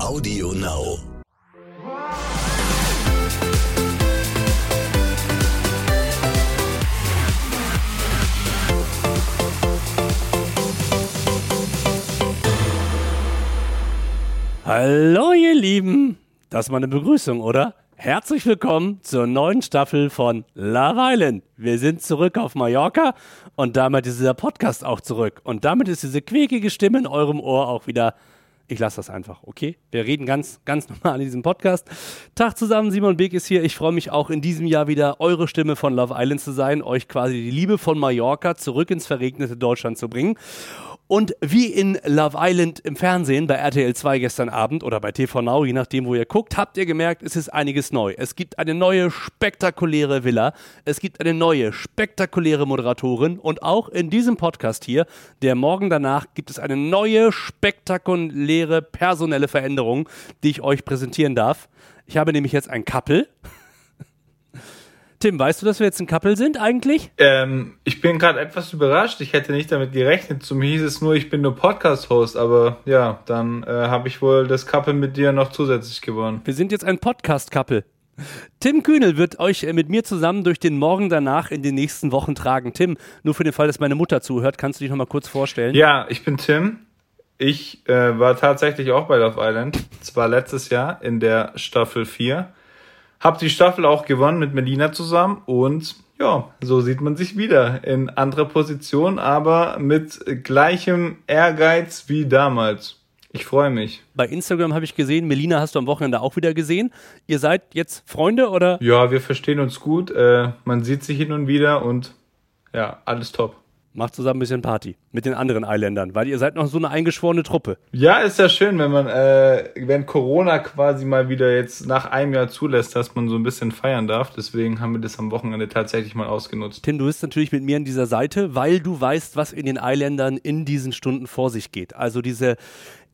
Audio Now. Hallo ihr Lieben, das mal eine Begrüßung, oder? Herzlich willkommen zur neuen Staffel von Love Island. Wir sind zurück auf Mallorca und damit ist dieser Podcast auch zurück. Und damit ist diese quäkige Stimme in eurem Ohr auch wieder. Ich lasse das einfach, okay? Wir reden ganz, ganz normal in diesem Podcast. Tag zusammen, Simon Beek ist hier. Ich freue mich auch in diesem Jahr wieder eure Stimme von Love Island zu sein, euch quasi die Liebe von Mallorca zurück ins verregnete Deutschland zu bringen. Und wie in Love Island im Fernsehen bei RTL 2 gestern Abend oder bei TV Now, je nachdem, wo ihr guckt, habt ihr gemerkt, es ist einiges neu. Es gibt eine neue spektakuläre Villa, es gibt eine neue spektakuläre Moderatorin und auch in diesem Podcast hier, der Morgen danach, gibt es eine neue spektakuläre personelle Veränderung, die ich euch präsentieren darf. Ich habe nämlich jetzt ein Couple. Tim, weißt du, dass wir jetzt ein Couple sind eigentlich? Ähm, ich bin gerade etwas überrascht. Ich hätte nicht damit gerechnet. Zu mir hieß es nur, ich bin nur Podcast-Host. Aber ja, dann äh, habe ich wohl das Couple mit dir noch zusätzlich gewonnen. Wir sind jetzt ein Podcast-Couple. Tim Kühnel wird euch äh, mit mir zusammen durch den Morgen danach in den nächsten Wochen tragen. Tim, nur für den Fall, dass meine Mutter zuhört, kannst du dich noch mal kurz vorstellen? Ja, ich bin Tim. Ich äh, war tatsächlich auch bei Love Island. Zwar letztes Jahr in der Staffel 4. Hab die Staffel auch gewonnen mit Melina zusammen und ja, so sieht man sich wieder in anderer Position, aber mit gleichem Ehrgeiz wie damals. Ich freue mich. Bei Instagram habe ich gesehen, Melina hast du am Wochenende auch wieder gesehen. Ihr seid jetzt Freunde oder? Ja, wir verstehen uns gut. Äh, man sieht sich hin und wieder und ja, alles top. Macht zusammen ein bisschen Party mit den anderen Eiländern, weil ihr seid noch so eine eingeschworene Truppe. Ja, ist ja schön, wenn man, äh, wenn Corona quasi mal wieder jetzt nach einem Jahr zulässt, dass man so ein bisschen feiern darf. Deswegen haben wir das am Wochenende tatsächlich mal ausgenutzt. Tim, du bist natürlich mit mir an dieser Seite, weil du weißt, was in den Eiländern in diesen Stunden vor sich geht. Also diese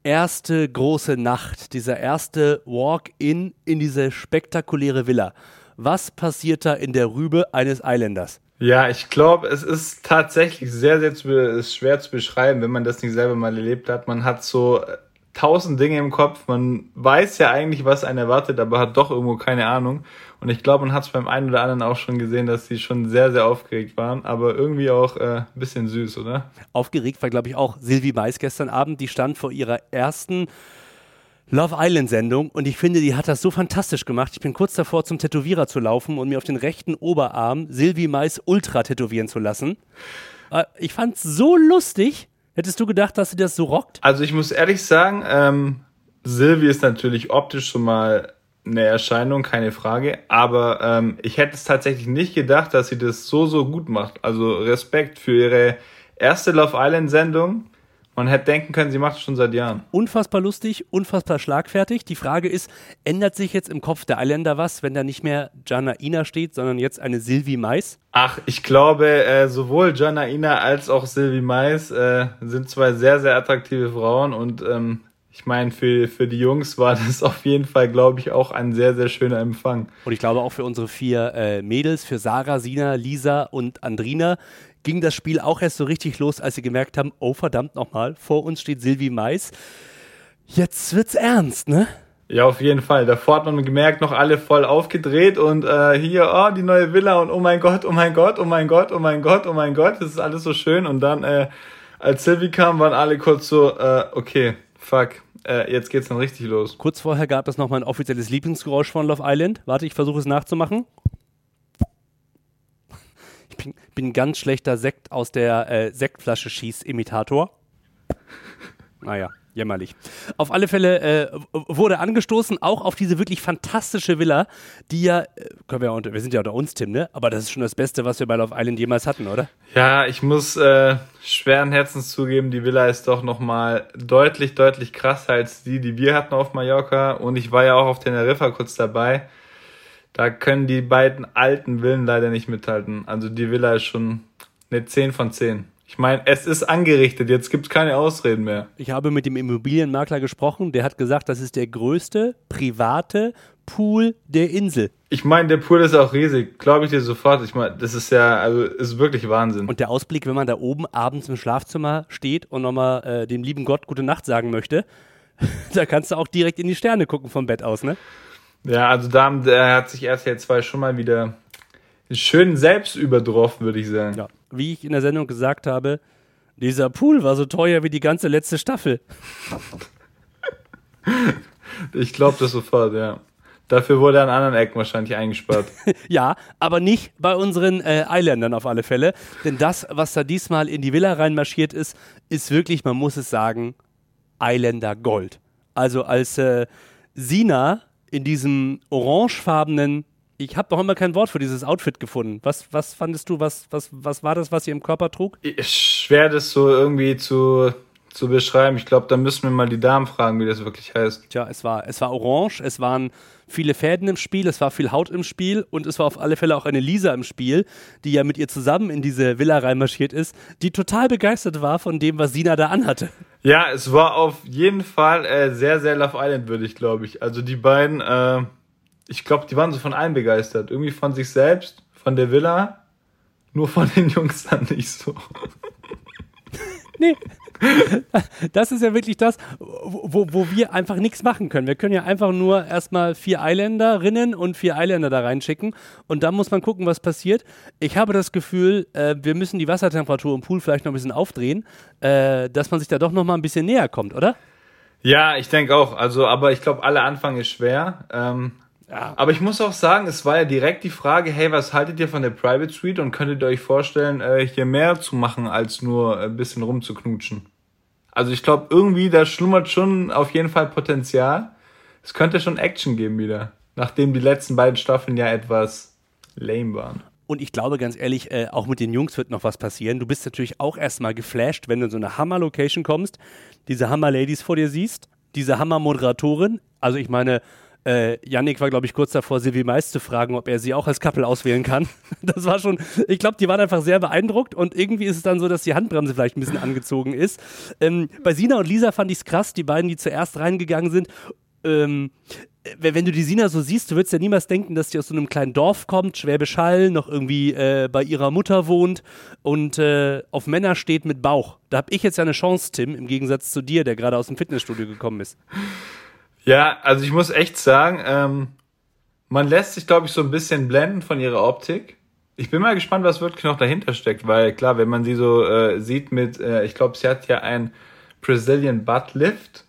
erste große Nacht, dieser erste Walk-in in diese spektakuläre Villa. Was passiert da in der Rübe eines Eiländers? Ja, ich glaube, es ist tatsächlich sehr, sehr zu, schwer zu beschreiben, wenn man das nicht selber mal erlebt hat. Man hat so äh, tausend Dinge im Kopf. Man weiß ja eigentlich, was einen erwartet, aber hat doch irgendwo keine Ahnung. Und ich glaube, man hat es beim einen oder anderen auch schon gesehen, dass sie schon sehr, sehr aufgeregt waren, aber irgendwie auch äh, ein bisschen süß, oder? Aufgeregt war, glaube ich, auch Silvi Mais gestern Abend. Die stand vor ihrer ersten Love Island Sendung und ich finde, die hat das so fantastisch gemacht. Ich bin kurz davor, zum Tätowierer zu laufen und mir auf den rechten Oberarm Silvi Mais Ultra tätowieren zu lassen. Äh, ich fand's so lustig. Hättest du gedacht, dass sie das so rockt? Also ich muss ehrlich sagen, ähm, Silvi ist natürlich optisch schon mal eine Erscheinung, keine Frage. Aber ähm, ich hätte es tatsächlich nicht gedacht, dass sie das so, so gut macht. Also Respekt für ihre erste Love Island Sendung. Man hätte denken können, sie macht es schon seit Jahren. Unfassbar lustig, unfassbar schlagfertig. Die Frage ist, ändert sich jetzt im Kopf der Eiländer was, wenn da nicht mehr Jana Ina steht, sondern jetzt eine Silvi Mais? Ach, ich glaube, äh, sowohl Jana Ina als auch Silvi Mais äh, sind zwei sehr, sehr attraktive Frauen und ähm, ich meine, für, für die Jungs war das auf jeden Fall, glaube ich, auch ein sehr, sehr schöner Empfang. Und ich glaube auch für unsere vier äh, Mädels, für Sarah, Sina, Lisa und Andrina, ging das Spiel auch erst so richtig los, als sie gemerkt haben, oh verdammt nochmal, vor uns steht Silvi Mais. Jetzt wird's ernst, ne? Ja, auf jeden Fall. Davor hat man gemerkt, noch alle voll aufgedreht und äh, hier, oh, die neue Villa und oh mein Gott, oh mein Gott, oh mein Gott, oh mein Gott, oh mein Gott, das ist alles so schön. Und dann, äh, als Silvi kam, waren alle kurz so, äh, okay, fuck, äh, jetzt geht's dann richtig los. Kurz vorher gab es noch mal ein offizielles Lieblingsgeräusch von Love Island. Warte, ich versuche es nachzumachen. Bin, bin ganz schlechter Sekt aus der äh, Sektflasche schieß-Imitator. Naja, jämmerlich. Auf alle Fälle äh, wurde angestoßen, auch auf diese wirklich fantastische Villa, die ja, äh, können wir ja unter, wir sind ja unter uns, Tim, ne? Aber das ist schon das Beste, was wir bei Love Island jemals hatten, oder? Ja, ich muss äh, schweren Herzens zugeben, die Villa ist doch nochmal deutlich, deutlich krasser als die, die wir hatten auf Mallorca. Und ich war ja auch auf Teneriffa kurz dabei. Da können die beiden alten Villen leider nicht mithalten. Also die Villa ist schon eine 10 von 10. Ich meine, es ist angerichtet, jetzt gibt es keine Ausreden mehr. Ich habe mit dem Immobilienmakler gesprochen, der hat gesagt, das ist der größte private Pool der Insel. Ich meine, der Pool ist auch riesig, glaube ich dir sofort. Ich meine, das ist ja, also ist wirklich Wahnsinn. Und der Ausblick, wenn man da oben abends im Schlafzimmer steht und nochmal äh, dem lieben Gott gute Nacht sagen möchte, da kannst du auch direkt in die Sterne gucken vom Bett aus, ne? Ja, also da hat sich RTL 2 schon mal wieder schön selbst übertroffen, würde ich sagen. Ja, wie ich in der Sendung gesagt habe, dieser Pool war so teuer wie die ganze letzte Staffel. ich glaube das sofort, ja. Dafür wurde an anderen Ecken wahrscheinlich eingespart. ja, aber nicht bei unseren äh, Eiländern auf alle Fälle. Denn das, was da diesmal in die Villa reinmarschiert ist, ist wirklich, man muss es sagen, Eiländer Gold. Also als äh, Sina in diesem orangefarbenen, ich habe noch immer kein Wort für dieses Outfit gefunden. Was, was fandest du, was, was, was war das, was sie im Körper trug? Schwer das so irgendwie zu zu beschreiben. Ich glaube, da müssen wir mal die Damen fragen, wie das wirklich heißt. Tja, es war, es war orange, es waren viele Fäden im Spiel, es war viel Haut im Spiel und es war auf alle Fälle auch eine Lisa im Spiel, die ja mit ihr zusammen in diese Villa reinmarschiert ist, die total begeistert war von dem, was Sina da anhatte. Ja, es war auf jeden Fall äh, sehr, sehr Love Island, würde ich, glaube ich. Also die beiden, äh, ich glaube, die waren so von allem begeistert. Irgendwie von sich selbst, von der Villa, nur von den Jungs dann nicht so. nee, das ist ja wirklich das, wo, wo wir einfach nichts machen können. Wir können ja einfach nur erstmal vier Eiländerinnen und vier Eiländer da reinschicken und dann muss man gucken, was passiert. Ich habe das Gefühl, äh, wir müssen die Wassertemperatur im Pool vielleicht noch ein bisschen aufdrehen, äh, dass man sich da doch noch mal ein bisschen näher kommt, oder? Ja, ich denke auch. Also, aber ich glaube, alle Anfang ist schwer. Ähm, ja. Aber ich muss auch sagen, es war ja direkt die Frage, hey, was haltet ihr von der Private Suite und könntet ihr euch vorstellen, äh, hier mehr zu machen, als nur ein bisschen rumzuknutschen? Also ich glaube, irgendwie, da schlummert schon auf jeden Fall Potenzial. Es könnte schon Action geben wieder, nachdem die letzten beiden Staffeln ja etwas lame waren. Und ich glaube ganz ehrlich, äh, auch mit den Jungs wird noch was passieren. Du bist natürlich auch erstmal geflasht, wenn du in so eine Hammer-Location kommst, diese Hammer-Ladies vor dir siehst, diese Hammer-Moderatorin. Also ich meine, äh, Yannick war, glaube ich, kurz davor, Silvi Mais zu fragen, ob er sie auch als Couple auswählen kann. Das war schon, ich glaube, die waren einfach sehr beeindruckt und irgendwie ist es dann so, dass die Handbremse vielleicht ein bisschen angezogen ist. Ähm, bei Sina und Lisa fand ich es krass, die beiden, die zuerst reingegangen sind. Ähm, wenn du die Sina so siehst, du würdest ja niemals denken, dass die aus so einem kleinen Dorf kommt, Schwäbisch Hall, noch irgendwie äh, bei ihrer Mutter wohnt und äh, auf Männer steht mit Bauch. Da habe ich jetzt ja eine Chance, Tim, im Gegensatz zu dir, der gerade aus dem Fitnessstudio gekommen ist. Ja, also ich muss echt sagen, ähm, man lässt sich, glaube ich, so ein bisschen blenden von ihrer Optik. Ich bin mal gespannt, was wirklich noch dahinter steckt, weil klar, wenn man sie so äh, sieht mit, äh, ich glaube, sie hat ja ein Brazilian Butt Lift,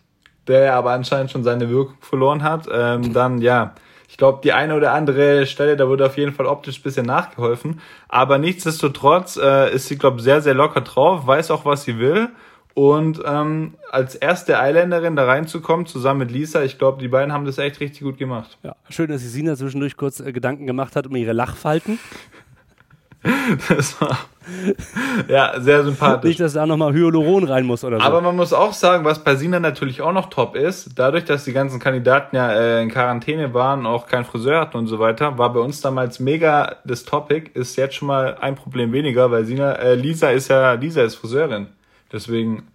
der aber anscheinend schon seine Wirkung verloren hat, ähm, dann ja, ich glaube, die eine oder andere Stelle, da wurde auf jeden Fall optisch ein bisschen nachgeholfen. Aber nichtsdestotrotz äh, ist sie, glaube ich, sehr, sehr locker drauf, weiß auch, was sie will und ähm, als erste Eiländerin da reinzukommen, zusammen mit Lisa, ich glaube, die beiden haben das echt richtig gut gemacht. Ja, schön, dass sich Sina zwischendurch kurz äh, Gedanken gemacht hat um ihre Lachfalten. das war ja sehr sympathisch. Nicht, dass da nochmal Hyaluron rein muss oder so. Aber man muss auch sagen, was bei Sina natürlich auch noch top ist, dadurch, dass die ganzen Kandidaten ja äh, in Quarantäne waren, auch kein Friseur hatten und so weiter, war bei uns damals mega das Topic, ist jetzt schon mal ein Problem weniger, weil Sina, äh, Lisa ist ja, Lisa ist Friseurin. Deswegen,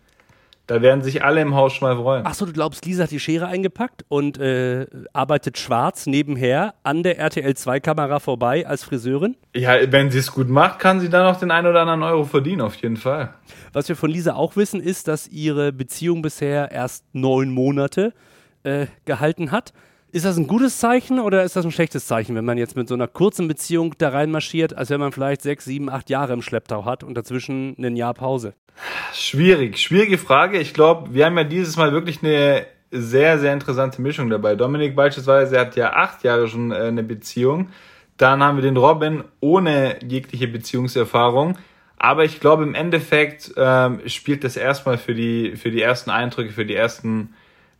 da werden sich alle im Haus schon mal freuen. Achso, du glaubst, Lisa hat die Schere eingepackt und äh, arbeitet schwarz nebenher an der RTL2-Kamera vorbei als Friseurin? Ja, wenn sie es gut macht, kann sie dann noch den einen oder anderen Euro verdienen, auf jeden Fall. Was wir von Lisa auch wissen, ist, dass ihre Beziehung bisher erst neun Monate äh, gehalten hat. Ist das ein gutes Zeichen oder ist das ein schlechtes Zeichen, wenn man jetzt mit so einer kurzen Beziehung da reinmarschiert, als wenn man vielleicht sechs, sieben, acht Jahre im Schlepptau hat und dazwischen ein Jahr Pause? Schwierig, schwierige Frage. Ich glaube, wir haben ja dieses Mal wirklich eine sehr, sehr interessante Mischung dabei. Dominik beispielsweise hat ja acht Jahre schon äh, eine Beziehung. Dann haben wir den Robin ohne jegliche Beziehungserfahrung. Aber ich glaube, im Endeffekt ähm, spielt das erstmal für die, für die ersten Eindrücke, für die ersten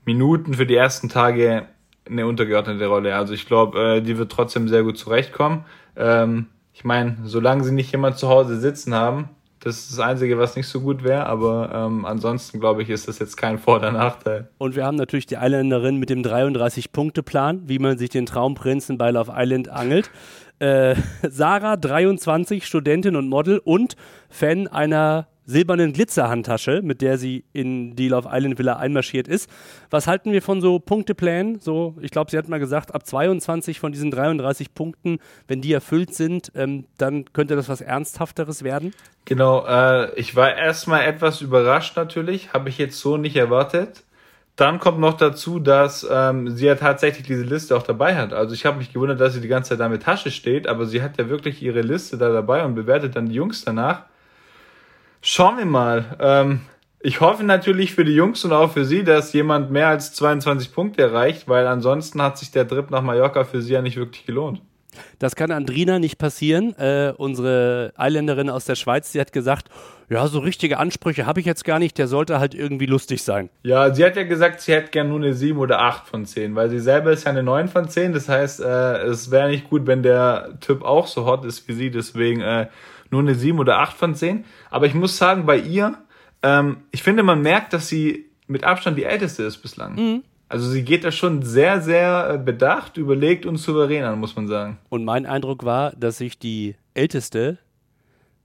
Minuten, für die ersten Tage eine untergeordnete Rolle. Also ich glaube, äh, die wird trotzdem sehr gut zurechtkommen. Ähm, ich meine, solange sie nicht jemand zu Hause sitzen haben, das ist das Einzige, was nicht so gut wäre, aber ähm, ansonsten glaube ich, ist das jetzt kein Vor- oder Nachteil. Und wir haben natürlich die Isländerin mit dem 33-Punkte-Plan, wie man sich den Traumprinzen bei Love Island angelt. Äh, Sarah, 23, Studentin und Model und Fan einer silbernen Glitzerhandtasche, mit der sie in die Love Island Villa einmarschiert ist. Was halten wir von so Punkteplänen? So, ich glaube, sie hat mal gesagt, ab 22 von diesen 33 Punkten, wenn die erfüllt sind, ähm, dann könnte das was Ernsthafteres werden. Genau, äh, ich war erstmal etwas überrascht natürlich, habe ich jetzt so nicht erwartet. dann kommt noch dazu, dass ähm, sie ja tatsächlich diese Liste auch dabei hat. Also ich habe mich gewundert, dass sie die ganze Zeit da mit Tasche steht, aber sie hat ja wirklich ihre Liste da dabei und bewertet dann die Jungs danach. Schauen wir mal. Ähm, ich hoffe natürlich für die Jungs und auch für sie, dass jemand mehr als 22 Punkte erreicht, weil ansonsten hat sich der Trip nach Mallorca für sie ja nicht wirklich gelohnt. Das kann Andrina nicht passieren. Äh, unsere Eiländerin aus der Schweiz, die hat gesagt, ja, so richtige Ansprüche habe ich jetzt gar nicht, der sollte halt irgendwie lustig sein. Ja, sie hat ja gesagt, sie hätte gern nur eine 7 oder 8 von 10, weil sie selber ist ja eine 9 von 10. Das heißt, äh, es wäre nicht gut, wenn der Typ auch so hot ist wie sie, deswegen äh, nur eine 7 oder 8 von 10. Aber ich muss sagen, bei ihr, ähm, ich finde, man merkt, dass sie mit Abstand die älteste ist bislang. Mhm. Also sie geht da schon sehr, sehr äh, bedacht, überlegt und souverän an, muss man sagen. Und mein Eindruck war, dass sich die Älteste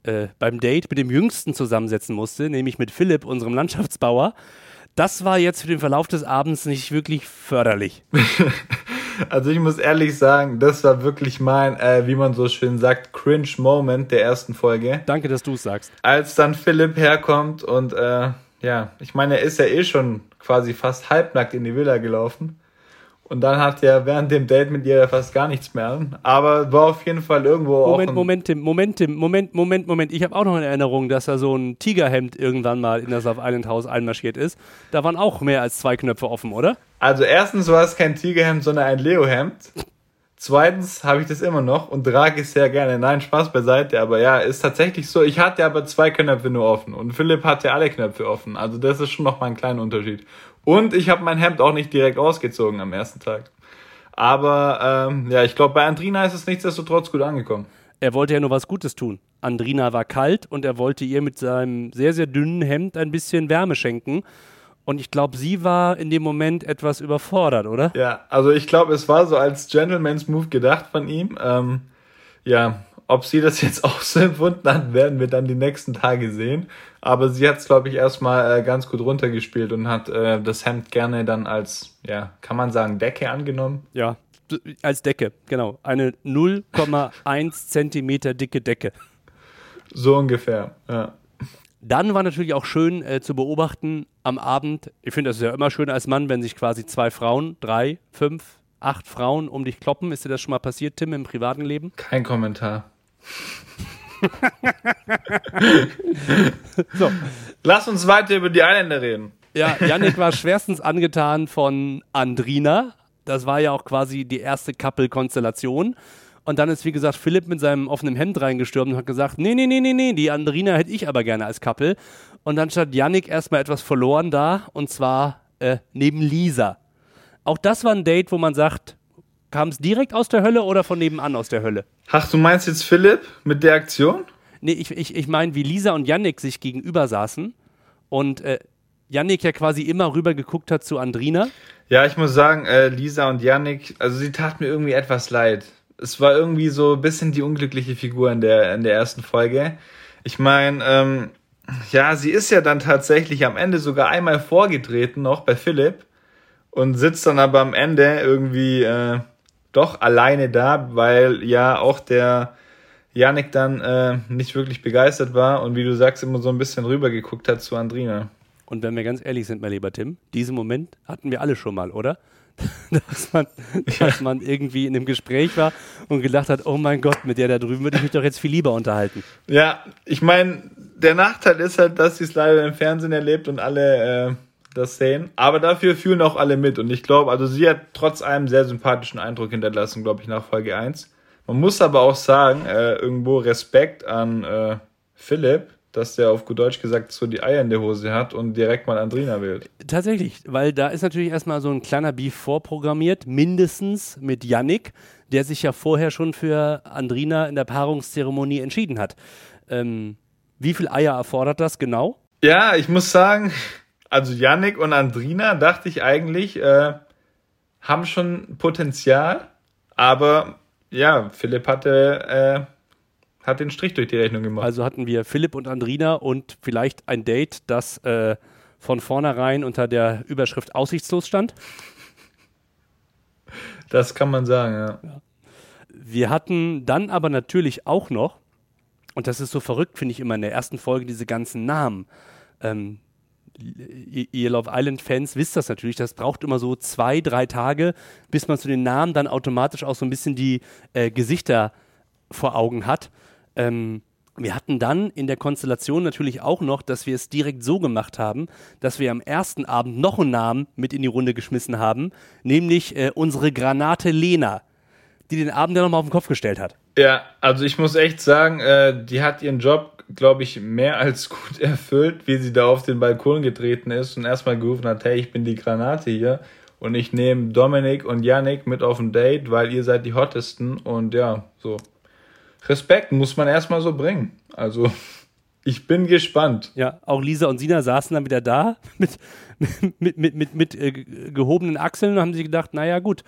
äh, beim Date mit dem Jüngsten zusammensetzen musste, nämlich mit Philipp, unserem Landschaftsbauer. Das war jetzt für den Verlauf des Abends nicht wirklich förderlich. also ich muss ehrlich sagen, das war wirklich mein, äh, wie man so schön sagt, cringe Moment der ersten Folge. Danke, dass du es sagst. Als dann Philipp herkommt und äh, ja, ich meine, er ist ja eh schon quasi fast halbnackt in die Villa gelaufen. Und dann hat er während dem Date mit ihr fast gar nichts mehr an. Aber war auf jeden Fall irgendwo Moment, auch. Moment, Tim, Moment, Tim, Moment, Moment, Moment. Ich habe auch noch eine Erinnerung, dass da so ein Tigerhemd irgendwann mal in das Love Island Haus einmarschiert ist. Da waren auch mehr als zwei Knöpfe offen, oder? Also erstens war es kein Tigerhemd, sondern ein Leo-Hemd. Zweitens habe ich das immer noch und trage es sehr gerne. Nein, Spaß beiseite, aber ja, ist tatsächlich so. Ich hatte aber zwei Knöpfe nur offen und Philipp hatte alle Knöpfe offen. Also das ist schon noch mal ein kleiner Unterschied. Und ich habe mein Hemd auch nicht direkt ausgezogen am ersten Tag. Aber ähm, ja, ich glaube, bei Andrina ist es nichtsdestotrotz gut angekommen. Er wollte ja nur was Gutes tun. Andrina war kalt und er wollte ihr mit seinem sehr, sehr dünnen Hemd ein bisschen Wärme schenken. Und ich glaube, sie war in dem Moment etwas überfordert, oder? Ja, also ich glaube, es war so als Gentleman's Move gedacht von ihm. Ähm, ja, ob sie das jetzt auch so empfunden hat, werden wir dann die nächsten Tage sehen. Aber sie hat es, glaube ich, erstmal äh, ganz gut runtergespielt und hat äh, das Hemd gerne dann als, ja, kann man sagen, Decke angenommen. Ja, als Decke, genau. Eine 0,1 Zentimeter dicke Decke. So ungefähr, ja. Dann war natürlich auch schön äh, zu beobachten am Abend, ich finde das ist ja immer schön als Mann, wenn sich quasi zwei Frauen, drei, fünf, acht Frauen um dich kloppen. Ist dir das schon mal passiert, Tim, im privaten Leben? Kein Kommentar. so. Lass uns weiter über die Eiländer reden. Ja, Yannick war schwerstens angetan von Andrina. Das war ja auch quasi die erste Couple-Konstellation. Und dann ist, wie gesagt, Philipp mit seinem offenen Hemd reingestürmt und hat gesagt, nee, nee, nee, nee, nee, die Andrina hätte ich aber gerne als Couple. Und dann stand Yannick erstmal etwas verloren da, und zwar äh, neben Lisa. Auch das war ein Date, wo man sagt, kam es direkt aus der Hölle oder von nebenan aus der Hölle? Ach, du meinst jetzt Philipp mit der Aktion? Nee, ich, ich, ich meine, wie Lisa und Yannick sich gegenüber saßen und äh, Yannick ja quasi immer rüber geguckt hat zu Andrina. Ja, ich muss sagen, äh, Lisa und Yannick, also sie tat mir irgendwie etwas leid es war irgendwie so ein bisschen die unglückliche Figur in der, in der ersten Folge. Ich meine, ähm, ja, sie ist ja dann tatsächlich am Ende sogar einmal vorgetreten, noch bei Philipp, und sitzt dann aber am Ende irgendwie äh, doch alleine da, weil ja auch der Janik dann äh, nicht wirklich begeistert war und wie du sagst, immer so ein bisschen rübergeguckt hat zu Andrina. Und wenn wir ganz ehrlich sind, mein lieber Tim, diesen Moment hatten wir alle schon mal, oder? dass man, dass man irgendwie in einem Gespräch war und gedacht hat, oh mein Gott, mit der da drüben würde ich mich doch jetzt viel lieber unterhalten. Ja, ich meine, der Nachteil ist halt, dass sie es leider im Fernsehen erlebt und alle äh, das sehen. Aber dafür fühlen auch alle mit. Und ich glaube, also sie hat trotz allem sehr sympathischen Eindruck hinterlassen, glaube ich, nach Folge 1. Man muss aber auch sagen, äh, irgendwo Respekt an äh, Philipp, dass der auf gut Deutsch gesagt so die Eier in der Hose hat und direkt mal Andrina wählt. Tatsächlich, weil da ist natürlich erstmal so ein kleiner Beef vorprogrammiert, mindestens mit Yannick, der sich ja vorher schon für Andrina in der Paarungszeremonie entschieden hat. Ähm, wie viel Eier erfordert das genau? Ja, ich muss sagen, also Yannick und Andrina dachte ich eigentlich, äh, haben schon Potenzial, aber ja, Philipp hatte äh, hat den Strich durch die Rechnung gemacht. Also hatten wir Philipp und Andrina und vielleicht ein Date, das äh, von vornherein unter der Überschrift aussichtslos stand. Das kann man sagen, ja. ja. Wir hatten dann aber natürlich auch noch, und das ist so verrückt, finde ich immer in der ersten Folge, diese ganzen Namen. Ähm, ihr Love Island-Fans wisst das natürlich, das braucht immer so zwei, drei Tage, bis man zu den Namen dann automatisch auch so ein bisschen die äh, Gesichter vor Augen hat. Ähm, wir hatten dann in der Konstellation natürlich auch noch, dass wir es direkt so gemacht haben, dass wir am ersten Abend noch einen Namen mit in die Runde geschmissen haben, nämlich äh, unsere Granate Lena, die den Abend ja nochmal auf den Kopf gestellt hat. Ja, also ich muss echt sagen, äh, die hat ihren Job, glaube ich, mehr als gut erfüllt, wie sie da auf den Balkon getreten ist und erstmal gerufen hat, hey, ich bin die Granate hier und ich nehme Dominik und Yannick mit auf ein Date, weil ihr seid die hottesten und ja, so Respekt muss man erstmal so bringen. Also, ich bin gespannt. Ja, auch Lisa und Sina saßen dann wieder da mit, mit, mit, mit, mit äh, gehobenen Achseln und haben sich gedacht, naja, gut,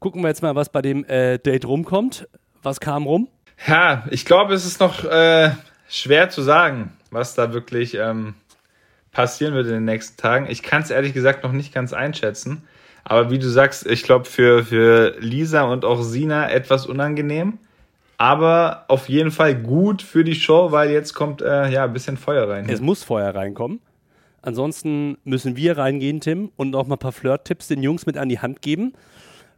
gucken wir jetzt mal, was bei dem äh, Date rumkommt. Was kam rum? Ja, ich glaube, es ist noch äh, schwer zu sagen, was da wirklich ähm, passieren wird in den nächsten Tagen. Ich kann es ehrlich gesagt noch nicht ganz einschätzen. Aber wie du sagst, ich glaube, für, für Lisa und auch Sina etwas unangenehm aber auf jeden Fall gut für die Show, weil jetzt kommt äh, ja ein bisschen Feuer rein. Es muss Feuer reinkommen. Ansonsten müssen wir reingehen, Tim, und auch mal ein paar Flirt-Tipps den Jungs mit an die Hand geben.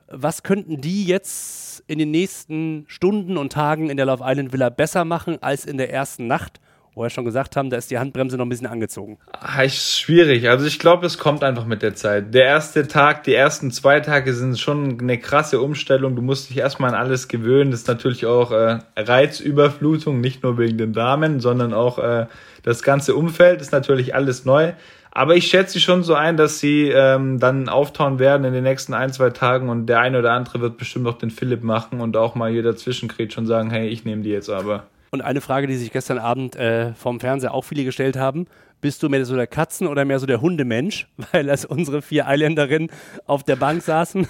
Was könnten die jetzt in den nächsten Stunden und Tagen in der Love Island Villa besser machen als in der ersten Nacht? Wo wir schon gesagt haben, da ist die Handbremse noch ein bisschen angezogen. Ah, ist schwierig. Also ich glaube, es kommt einfach mit der Zeit. Der erste Tag, die ersten zwei Tage sind schon eine krasse Umstellung. Du musst dich erstmal an alles gewöhnen. Das ist natürlich auch äh, Reizüberflutung, nicht nur wegen den Damen, sondern auch äh, das ganze Umfeld ist natürlich alles neu. Aber ich schätze schon so ein, dass sie ähm, dann auftauen werden in den nächsten ein, zwei Tagen und der eine oder andere wird bestimmt auch den Philipp machen und auch mal hier dazwischen kriegt schon sagen, hey, ich nehme die jetzt aber. Und eine Frage, die sich gestern Abend äh, vom Fernseher auch viele gestellt haben, bist du mehr so der Katzen- oder mehr so der Hundemensch? Weil als unsere vier Eiländerinnen auf der Bank saßen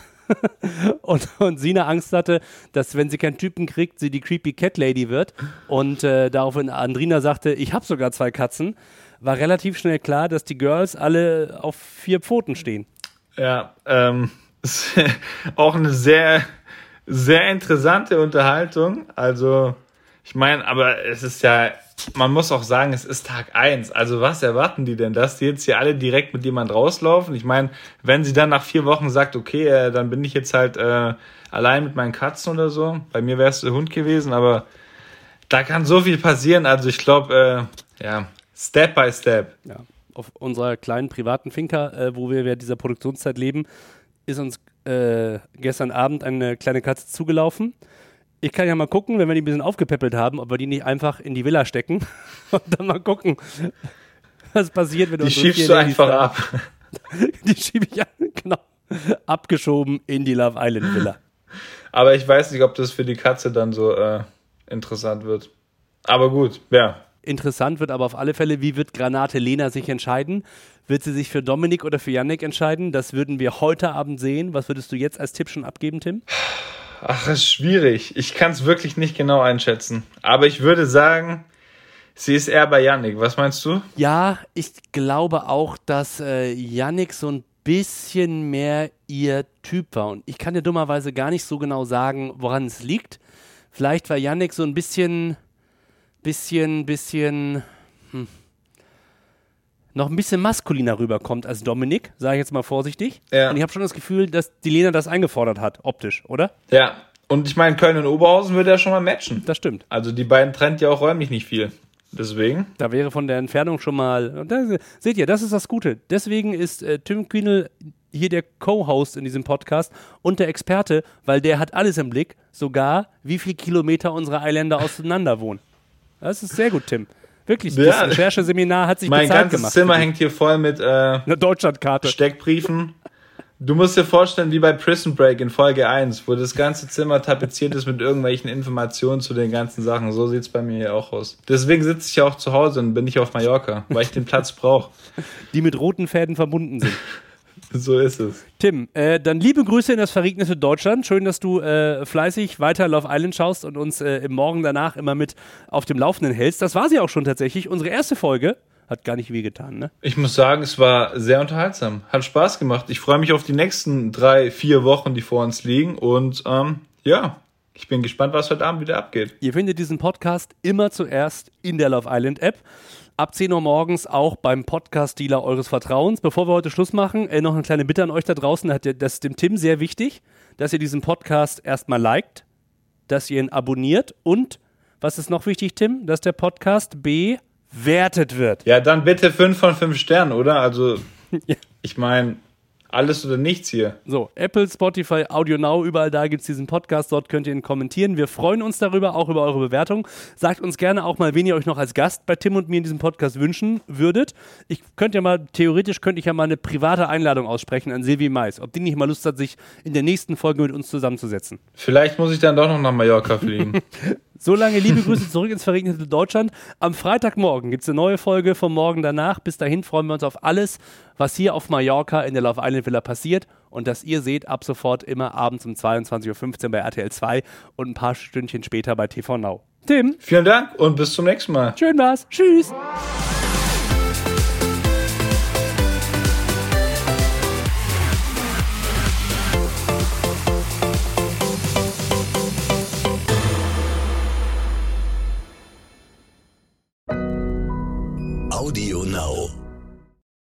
und, und Sina Angst hatte, dass wenn sie keinen Typen kriegt, sie die Creepy Cat Lady wird. Und äh, daraufhin Andrina sagte, ich habe sogar zwei Katzen, war relativ schnell klar, dass die Girls alle auf vier Pfoten stehen. Ja, ähm, auch eine sehr, sehr interessante Unterhaltung. Also ich meine, aber es ist ja, man muss auch sagen, es ist Tag eins. Also was erwarten die denn, dass die jetzt hier alle direkt mit jemand rauslaufen? Ich meine, wenn sie dann nach vier Wochen sagt, okay, äh, dann bin ich jetzt halt äh, allein mit meinen Katzen oder so. Bei mir wäre es der Hund gewesen, aber da kann so viel passieren. Also ich glaube, äh, ja, Step by Step. Ja, auf unserer kleinen privaten Finca, äh, wo wir während dieser Produktionszeit leben, ist uns äh, gestern Abend eine kleine Katze zugelaufen ich kann ja mal gucken, wenn wir die ein bisschen aufgepäppelt haben, ob wir die nicht einfach in die Villa stecken und dann mal gucken, was passiert, wenn du Die schiebst du einfach ab. Die schiebe ich genau abgeschoben in die Love Island Villa. Aber ich weiß nicht, ob das für die Katze dann so äh, interessant wird. Aber gut, ja. Interessant wird aber auf alle Fälle, wie wird Granate Lena sich entscheiden? Wird sie sich für Dominik oder für Yannick entscheiden? Das würden wir heute Abend sehen. Was würdest du jetzt als Tipp schon abgeben, Tim? Ach, ist schwierig. Ich kann es wirklich nicht genau einschätzen. Aber ich würde sagen, sie ist eher bei Yannick. Was meinst du? Ja, ich glaube auch, dass äh, Yannick so ein bisschen mehr ihr Typ war. Und ich kann dir dummerweise gar nicht so genau sagen, woran es liegt. Vielleicht war Yannick so ein bisschen, bisschen, bisschen, hm, noch ein bisschen maskuliner rüberkommt als Dominik, sage ich jetzt mal vorsichtig. Ja. Und ich habe schon das Gefühl, dass die Lena das eingefordert hat, optisch, oder? Ja. Und ich meine, Köln und Oberhausen würde ja schon mal matchen. Das stimmt. Also die beiden trennt ja auch räumlich nicht viel. Deswegen. Da wäre von der Entfernung schon mal. Da, seht ihr, das ist das Gute. Deswegen ist äh, Tim Kühnel hier der Co-Host in diesem Podcast und der Experte, weil der hat alles im Blick, sogar wie viele Kilometer unsere Eiländer auseinander wohnen. Das ist sehr gut, Tim. Wirklich, ja. das Rechercheseminar hat sich mein bezahlt gemacht. Ganzes Zimmer hängt hier voll mit äh, Deutschlandkarte. Steckbriefen. Du musst dir vorstellen, wie bei Prison Break in Folge 1, wo das ganze Zimmer tapeziert ist mit irgendwelchen Informationen zu den ganzen Sachen. So sieht es bei mir hier auch aus. Deswegen sitze ich ja auch zu Hause und bin nicht auf Mallorca, weil ich den Platz brauche. Die mit roten Fäden verbunden sind. So ist es. Tim, äh, dann liebe Grüße in das verregnete Deutschland. Schön, dass du äh, fleißig weiter Love Island schaust und uns äh, im Morgen danach immer mit auf dem Laufenden hältst. Das war sie auch schon tatsächlich. Unsere erste Folge hat gar nicht wehgetan, ne? Ich muss sagen, es war sehr unterhaltsam. Hat Spaß gemacht. Ich freue mich auf die nächsten drei, vier Wochen, die vor uns liegen. Und ähm, ja, ich bin gespannt, was heute Abend wieder abgeht. Ihr findet diesen Podcast immer zuerst in der Love Island App. Ab 10 Uhr morgens auch beim Podcast-Dealer eures Vertrauens. Bevor wir heute Schluss machen, äh, noch eine kleine Bitte an euch da draußen. Das ist dem Tim sehr wichtig, dass ihr diesen Podcast erstmal liked, dass ihr ihn abonniert und, was ist noch wichtig, Tim, dass der Podcast bewertet wird. Ja, dann bitte 5 von 5 Sternen, oder? Also, ja. ich meine, alles oder nichts hier. So, Apple, Spotify, Audio Now, überall da gibt es diesen Podcast. Dort könnt ihr ihn kommentieren. Wir freuen uns darüber, auch über eure Bewertung. Sagt uns gerne auch mal, wen ihr euch noch als Gast bei Tim und mir in diesem Podcast wünschen würdet. Ich könnte ja mal, theoretisch könnte ich ja mal eine private Einladung aussprechen an Silvi Mais, ob die nicht mal Lust hat, sich in der nächsten Folge mit uns zusammenzusetzen. Vielleicht muss ich dann doch noch nach Mallorca fliegen. So lange liebe Grüße zurück ins verregnete Deutschland. Am Freitagmorgen gibt es eine neue Folge vom Morgen danach. Bis dahin freuen wir uns auf alles, was hier auf Mallorca in der Love Island Villa passiert. Und dass ihr seht, ab sofort immer abends um 22.15 Uhr bei RTL 2 und ein paar Stündchen später bei TV Now. Tim. Vielen Dank und bis zum nächsten Mal. Schön war's. Tschüss. Now.